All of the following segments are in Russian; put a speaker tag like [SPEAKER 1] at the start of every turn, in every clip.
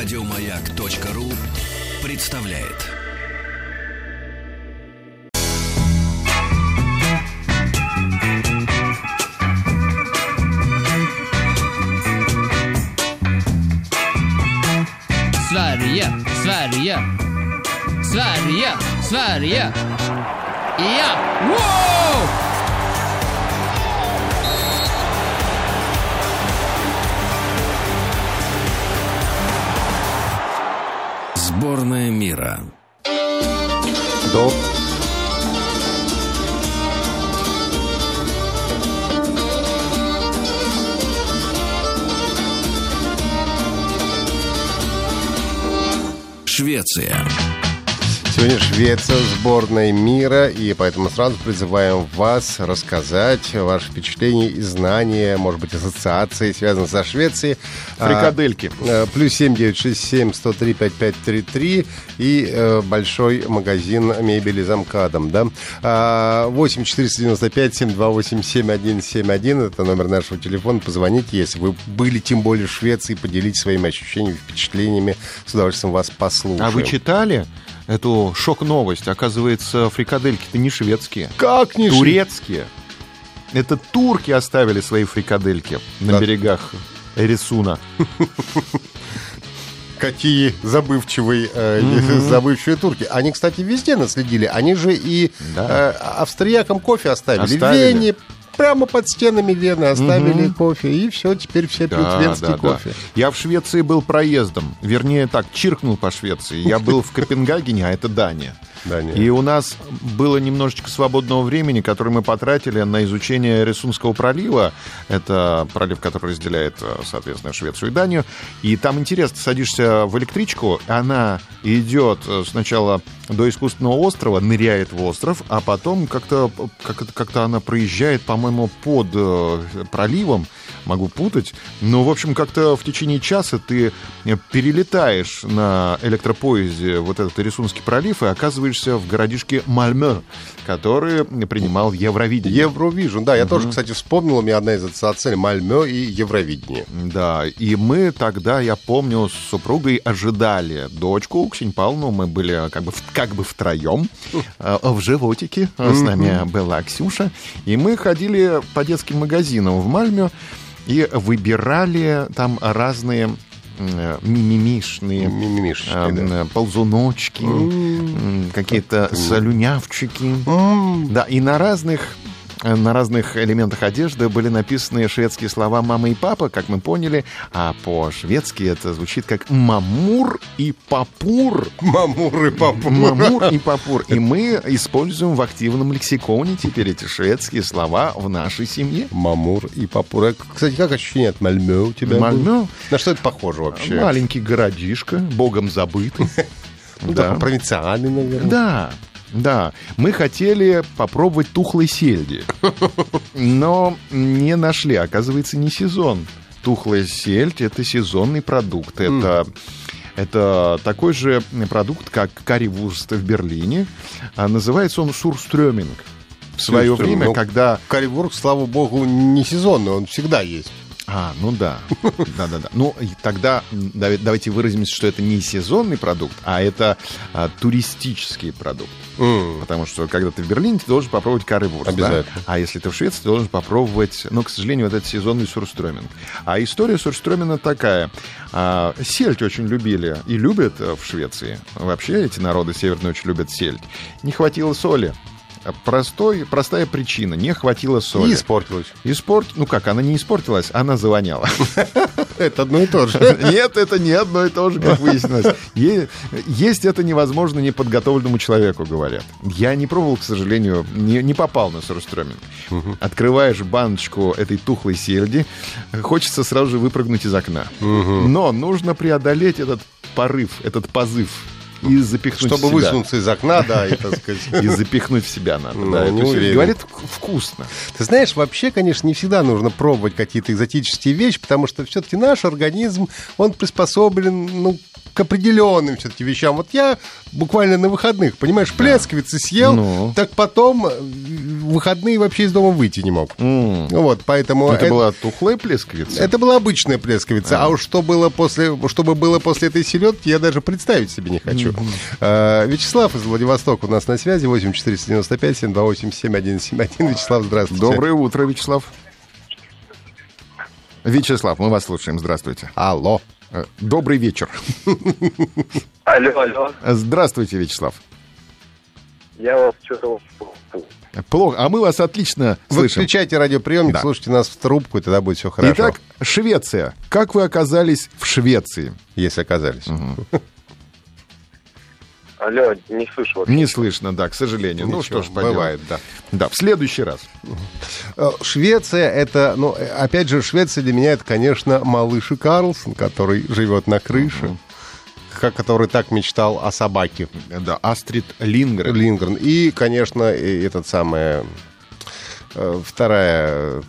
[SPEAKER 1] Радиомаяк.ру представляет.
[SPEAKER 2] Sverige, Sverige, Sverige, Sverige. Ja! Wow!
[SPEAKER 1] Сборная мира.
[SPEAKER 3] Доб-
[SPEAKER 1] Швеция.
[SPEAKER 3] Сегодня Швеция, сборная мира, и поэтому сразу призываем вас рассказать ваши впечатления и знания, может быть, ассоциации, связанные со Швецией.
[SPEAKER 4] Фрикадельки.
[SPEAKER 3] А, Плюс семь девять шесть семь сто три пять пять три три и э, большой магазин мебели замкадом, да. А, Восемь четыреста девяносто пять семь два восемь семь один семь один это номер нашего телефона. Позвоните, если вы были тем более в Швеции, поделитесь своими ощущениями, впечатлениями. С удовольствием вас послушаем.
[SPEAKER 4] А вы читали эту шок-новость? Оказывается, фрикадельки-то не шведские.
[SPEAKER 3] Как не
[SPEAKER 4] Турецкие. Это турки оставили свои фрикадельки на
[SPEAKER 3] Да.
[SPEAKER 4] берегах Эрисуна.
[SPEAKER 3] Какие забывчивые, э, забывчивые турки. Они, кстати, везде наследили. Они же и
[SPEAKER 4] Да.
[SPEAKER 3] э, австриякам кофе оставили.
[SPEAKER 4] Оставили.
[SPEAKER 3] Вене, прямо под стенами Вены оставили кофе. И все, теперь все пьют
[SPEAKER 4] Да,
[SPEAKER 3] венский
[SPEAKER 4] да, да.
[SPEAKER 3] кофе.
[SPEAKER 4] Я в Швеции был проездом. Вернее, так, чиркнул по Швеции. Я был в Копенгагене, а это Дания.
[SPEAKER 3] Дания.
[SPEAKER 4] И у нас было немножечко свободного времени, которое мы потратили на изучение Рисунского пролива. Это пролив, который разделяет, э, соответственно, Швецию и Данию. И там интересно, садишься в электричку, она идет э, сначала до искусственного острова, ныряет в остров, а потом как-то как, как-то она проезжает, по-моему, под э, проливом, могу путать. Но, в общем, как-то в течение часа ты э, перелетаешь на электропоезде вот этот Рисунский пролив и оказываешься в городишке Мальме, который принимал Евровидение.
[SPEAKER 3] Евровижн, да, я тоже, кстати, вспомнил, у меня одна из ассоциаций Мальмё и Евровидение.
[SPEAKER 4] Да, и мы тогда, я помню, с супругой ожидали дочку Ксень Павловну. Мы были как бы, как бы втроем э, в животике. С нами была Ксюша. И мы ходили по детским магазинам в Мальме и выбирали там разные э, мимимишные
[SPEAKER 3] Мимимишечки, да.
[SPEAKER 4] э, ползуночки, м, какие-то слюнявчики. Да, и на разных э, на разных элементах одежды были написаны шведские слова «мама» и «папа», как мы поняли, а по-шведски это звучит как «мамур» и «папур».
[SPEAKER 3] Мамур и папур.
[SPEAKER 4] Мамур и папур. И мы используем в активном лексиконе теперь эти шведские слова в нашей семье.
[SPEAKER 3] Мамур и папур. А, Кстати, как ощущение от Мальмё у тебя?
[SPEAKER 4] Мальмё?
[SPEAKER 3] На что это похоже вообще?
[SPEAKER 4] Маленький городишко, богом забытый.
[SPEAKER 3] Ну,
[SPEAKER 4] Да.
[SPEAKER 3] такой провинциальный, наверное.
[SPEAKER 4] Да, да. Мы хотели попробовать тухлой сельди, но не нашли. Оказывается, не сезон. Тухлая сельдь — это сезонный продукт. Это... Это такой же продукт, как карри-вурст в Берлине. А называется он сурстрёминг. В свое время,
[SPEAKER 3] Ну,
[SPEAKER 4] когда
[SPEAKER 3] Карибург, слава богу, не сезонный, он всегда есть.
[SPEAKER 4] А, ну да. Да-да-да. Ну, тогда давайте выразимся, что это не сезонный продукт, а это а, туристический продукт. Потому что, когда ты в Берлине, ты должен попробовать карри-вурст. да?
[SPEAKER 3] Обязательно.
[SPEAKER 4] А если ты в Швеции, ты должен попробовать, ну, к сожалению, вот этот сезонный сурстрёминг. А история сурстрёмина такая. А, сельдь очень любили и любят э, в Швеции. Вообще эти народы северные очень любят сельдь. Не хватило соли. Простой, простая причина. Не хватило соли.
[SPEAKER 3] И испортилось.
[SPEAKER 4] Испорт... Ну как, она не испортилась, она завоняла.
[SPEAKER 3] Это одно и то же.
[SPEAKER 4] Нет, это не одно и то же, как выяснилось. Есть это невозможно неподготовленному человеку, говорят. Я не пробовал, к сожалению, не, не попал на сурстрёминг. Открываешь баночку этой тухлой сельди, хочется сразу же выпрыгнуть из окна. Но нужно преодолеть этот порыв, этот позыв и запихнуть
[SPEAKER 3] Чтобы
[SPEAKER 4] в себя.
[SPEAKER 3] высунуться из окна, да, и, так сказать.
[SPEAKER 4] И запихнуть в себя надо.
[SPEAKER 3] Ну,
[SPEAKER 4] да,
[SPEAKER 3] уверен.
[SPEAKER 4] Говорит, вк- вкусно.
[SPEAKER 3] Ты знаешь, вообще, конечно, не всегда нужно пробовать какие-то экзотические вещи, потому что все-таки наш организм, он приспособлен, ну, к определенным все-таки вещам. Вот я буквально на выходных, понимаешь, плесковицы съел,
[SPEAKER 4] Ну.
[SPEAKER 3] так потом в выходные вообще из дома выйти не мог.
[SPEAKER 4] М.
[SPEAKER 3] Вот, поэтому...
[SPEAKER 4] Это была тухлая плесковица?
[SPEAKER 3] Это была обычная плесковица, а, уж что было после, чтобы было после этой селедки, я даже представить себе не хочу. А, Вячеслав из Владивостока у нас на связи, 8495 728 7171. Вячеслав, здравствуйте.
[SPEAKER 4] Доброе утро, Вячеслав. Вячеслав, мы вас слушаем. Здравствуйте.
[SPEAKER 3] Алло.
[SPEAKER 4] Э, Добрый вечер.
[SPEAKER 5] Алло, алло.
[SPEAKER 4] Здравствуйте, Вячеслав.
[SPEAKER 5] Я вас что-то...
[SPEAKER 4] Плохо, а мы вас отлично
[SPEAKER 3] Вы
[SPEAKER 4] слышим.
[SPEAKER 3] включайте радиоприемник,
[SPEAKER 4] Да.
[SPEAKER 3] слушайте нас в трубку, и тогда будет все хорошо.
[SPEAKER 4] Итак, Швеция. Как вы оказались в Швеции?
[SPEAKER 3] Если оказались.
[SPEAKER 5] Алло, не слышу вообще.
[SPEAKER 4] Не слышно, да, к сожалению. ну
[SPEAKER 3] Ничего,
[SPEAKER 4] что ж, поделать.
[SPEAKER 3] бывает, да.
[SPEAKER 4] Да, в следующий раз.
[SPEAKER 3] Э, Швеция это, ну, э, опять же, Швеция для меня это, конечно, малыш и Карлсон, который живет на крыше, ка- который так мечтал о собаке.
[SPEAKER 4] Да, Астрид Лингрен.
[SPEAKER 3] Лингрен. И, конечно, этот самый э, вторая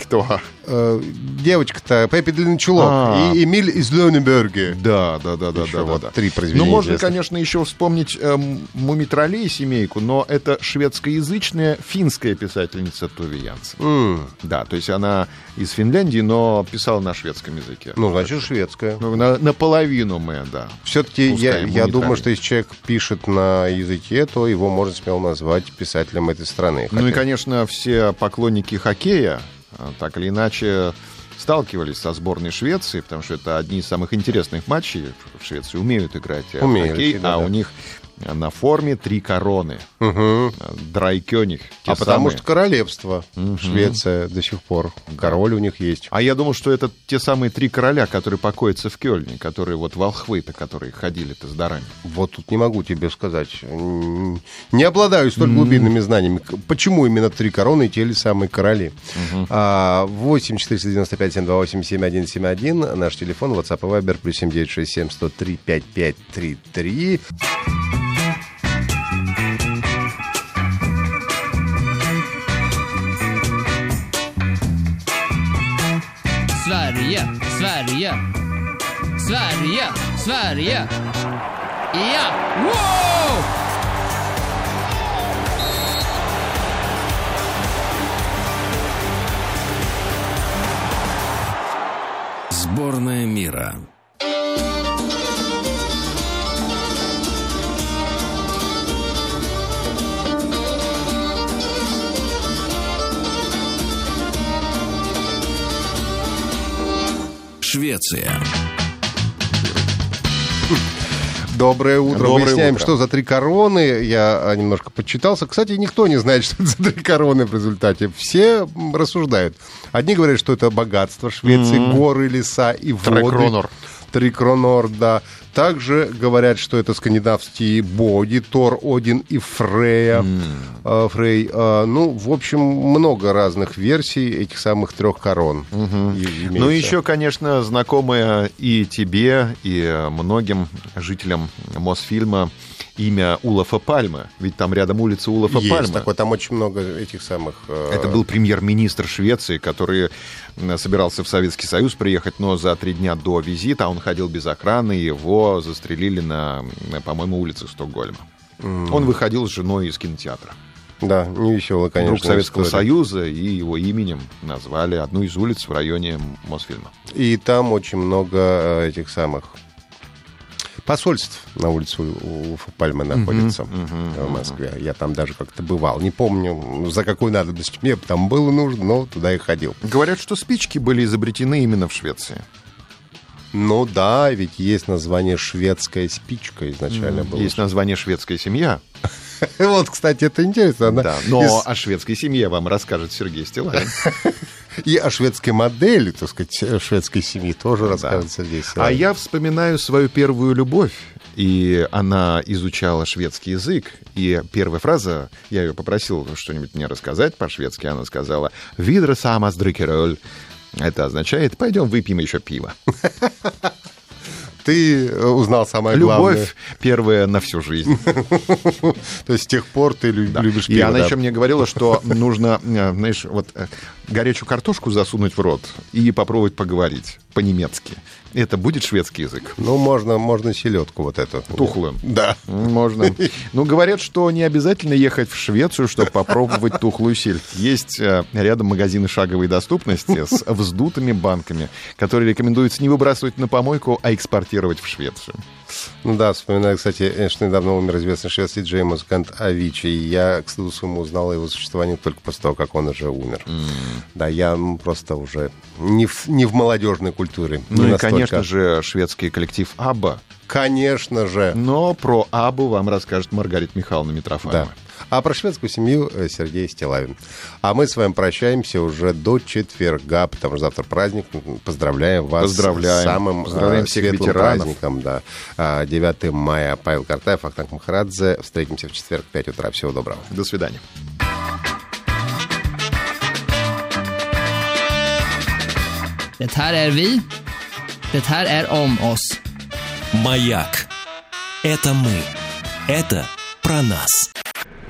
[SPEAKER 4] Кто?
[SPEAKER 3] э, девочка-то Пеппи Длинный Чулок
[SPEAKER 4] А.
[SPEAKER 3] и Эмиль из Лёнеберге.
[SPEAKER 4] Да, да, да, да,
[SPEAKER 3] Еще
[SPEAKER 4] да,
[SPEAKER 3] вот
[SPEAKER 4] да,
[SPEAKER 3] три произведения
[SPEAKER 4] Ну, можно, конечно, еще вспомнить эм, Мумитролей семейку, но это шведскоязычная финская писательница Туви Янсен.
[SPEAKER 3] М,
[SPEAKER 4] Да, то есть она из Финляндии, но писала на шведском языке.
[SPEAKER 3] Ну, значит, шведская.
[SPEAKER 4] Ну, на- наполовину мы, да.
[SPEAKER 3] Все-таки я, я думаю, что если человек пишет на языке, то его можно смело назвать писателем этой страны.
[SPEAKER 4] Ну и, конечно, все поклонники хоккея так или иначе сталкивались со сборной Швеции, потому что это одни из самых интересных матчей. В Швеции умеют играть э, в
[SPEAKER 3] Умеют,
[SPEAKER 4] хоккей,
[SPEAKER 3] всегда,
[SPEAKER 4] а
[SPEAKER 3] да.
[SPEAKER 4] у них на форме три короны.
[SPEAKER 3] Мгм.
[SPEAKER 4] Драйкёник. те
[SPEAKER 3] А потому
[SPEAKER 4] самые.
[SPEAKER 3] что королевство Швеция до сих пор. Король у них есть.
[SPEAKER 4] А я думал, что это те самые три короля, которые покоятся в Кёльне, которые вот волхвы-то, которые ходили-то с дарами.
[SPEAKER 3] Вот тут не могу тебе сказать. Не обладаю столь глубинными знаниями. Почему именно три короны и те ли самые короли? А, 8 495 728 7171. Наш телефон, WhatsApp и Viber, плюс 7967 103 5533.
[SPEAKER 2] Sverige, Sverige, Sverige, Sverige. Ja! Wow!
[SPEAKER 1] Сборная мира. Швеция.
[SPEAKER 3] Доброе утро.
[SPEAKER 4] Доброе
[SPEAKER 3] Выясняем,
[SPEAKER 4] утро.
[SPEAKER 3] что за три короны. Я а, немножко подчитался. Кстати, никто не знает, что это за три короны в результате. Все рассуждают. Одни говорят, что это богатство Швеции, горы, леса и воды.
[SPEAKER 4] Трекронор.
[SPEAKER 3] Трикронор, да. Также говорят, что это скандинавские боги, Тор, Один и Фрея. Э, Фрей. Э, ну, в общем, много разных версий этих самых трех корон. и-
[SPEAKER 4] Ну, еще, конечно, знакомое и тебе, и многим жителям Мосфильма имя Улафа Пальмы. Ведь там рядом улица Улафа
[SPEAKER 3] Есть
[SPEAKER 4] Пальмы.
[SPEAKER 3] такой, там очень много этих самых... э,
[SPEAKER 4] Это был премьер-министр Швеции, который собирался в Советский Союз приехать, но за три дня до визита он ходил без охраны, его застрелили на, по-моему, улице Стокгольма. Он выходил с женой из кинотеатра.
[SPEAKER 3] Да, невесело, конечно.
[SPEAKER 4] Друг Советского
[SPEAKER 3] история.
[SPEAKER 4] Союза, и его именем назвали одну из улиц в районе Мосфильма.
[SPEAKER 3] И там очень много э, этих самых посольств на улице У- Уфа Пальмы находится в Москве. Я там даже как-то бывал. Не помню, за какой надобностью мне там было нужно, но туда и ходил.
[SPEAKER 4] Говорят, что спички были изобретены именно в Швеции.
[SPEAKER 3] Ну да, ведь есть название шведская спичка изначально было.
[SPEAKER 4] Есть название «Шведская семья».
[SPEAKER 3] Вот, кстати, это интересно. Она
[SPEAKER 4] Да, но
[SPEAKER 3] из-
[SPEAKER 4] о шведской семье вам расскажет Сергей Стилавин.
[SPEAKER 3] И о шведской модели, так сказать, э, шведской семьи тоже расскажет Сергей
[SPEAKER 4] А я вспоминаю свою первую любовь. И она изучала шведский язык. И первая фраза, я ее попросил что-нибудь мне рассказать по-шведски, она сказала «Видра самас дрикероль». Это означает «пойдем выпьем еще пиво».
[SPEAKER 3] Ты э, узнал самое главное.
[SPEAKER 4] Любовь первая на всю жизнь.
[SPEAKER 3] То есть с тех пор ты любишь
[SPEAKER 4] И
[SPEAKER 3] пиво,
[SPEAKER 4] она
[SPEAKER 3] да?
[SPEAKER 4] еще мне говорила, что нужно, э, знаешь, вот э, горячую картошку засунуть в рот и попробовать поговорить. По-немецки. Это будет шведский язык?
[SPEAKER 3] Ну, можно, можно селедку вот эту.
[SPEAKER 4] Тухлую.
[SPEAKER 3] Да.
[SPEAKER 4] Можно. Ну, говорят, что не обязательно ехать в Швецию, чтобы попробовать тухлую сельдь. Есть э, рядом магазины шаговой доступности с вздутыми банками, которые рекомендуется не выбрасывать на помойку, а экспортировать в Швецию.
[SPEAKER 3] Ну да, вспоминаю, кстати, что недавно умер известный шведский диджей музыкант Авичи. И я, к стыду своему, узнал о его существовании только после того, как он уже умер. Да, я просто уже не в, не в молодежной культуре.
[SPEAKER 4] Ну и,
[SPEAKER 3] настолько.
[SPEAKER 4] конечно же, шведский коллектив Абба.
[SPEAKER 3] Конечно же.
[SPEAKER 4] Но про Абу вам расскажет Маргарита Михайловна Митрофанова.
[SPEAKER 3] Да. А про шведскую семью э, Сергей Стилавин. А мы с вами прощаемся уже до четверга, потому что завтра праздник. Поздравляем вас
[SPEAKER 4] Поздравляем.
[SPEAKER 3] с самым
[SPEAKER 4] Поздравляем
[SPEAKER 3] э,
[SPEAKER 4] всех
[SPEAKER 3] светлым
[SPEAKER 4] ветеранов.
[SPEAKER 3] праздником. Да. А, 9 мая. Павел Картаев, Ахтанг Махарадзе. Встретимся в четверг в 5 утра. Всего доброго.
[SPEAKER 4] До свидания.
[SPEAKER 2] Det här är vi. Det här är om oss.
[SPEAKER 1] Маяк. Это мы. Это про нас.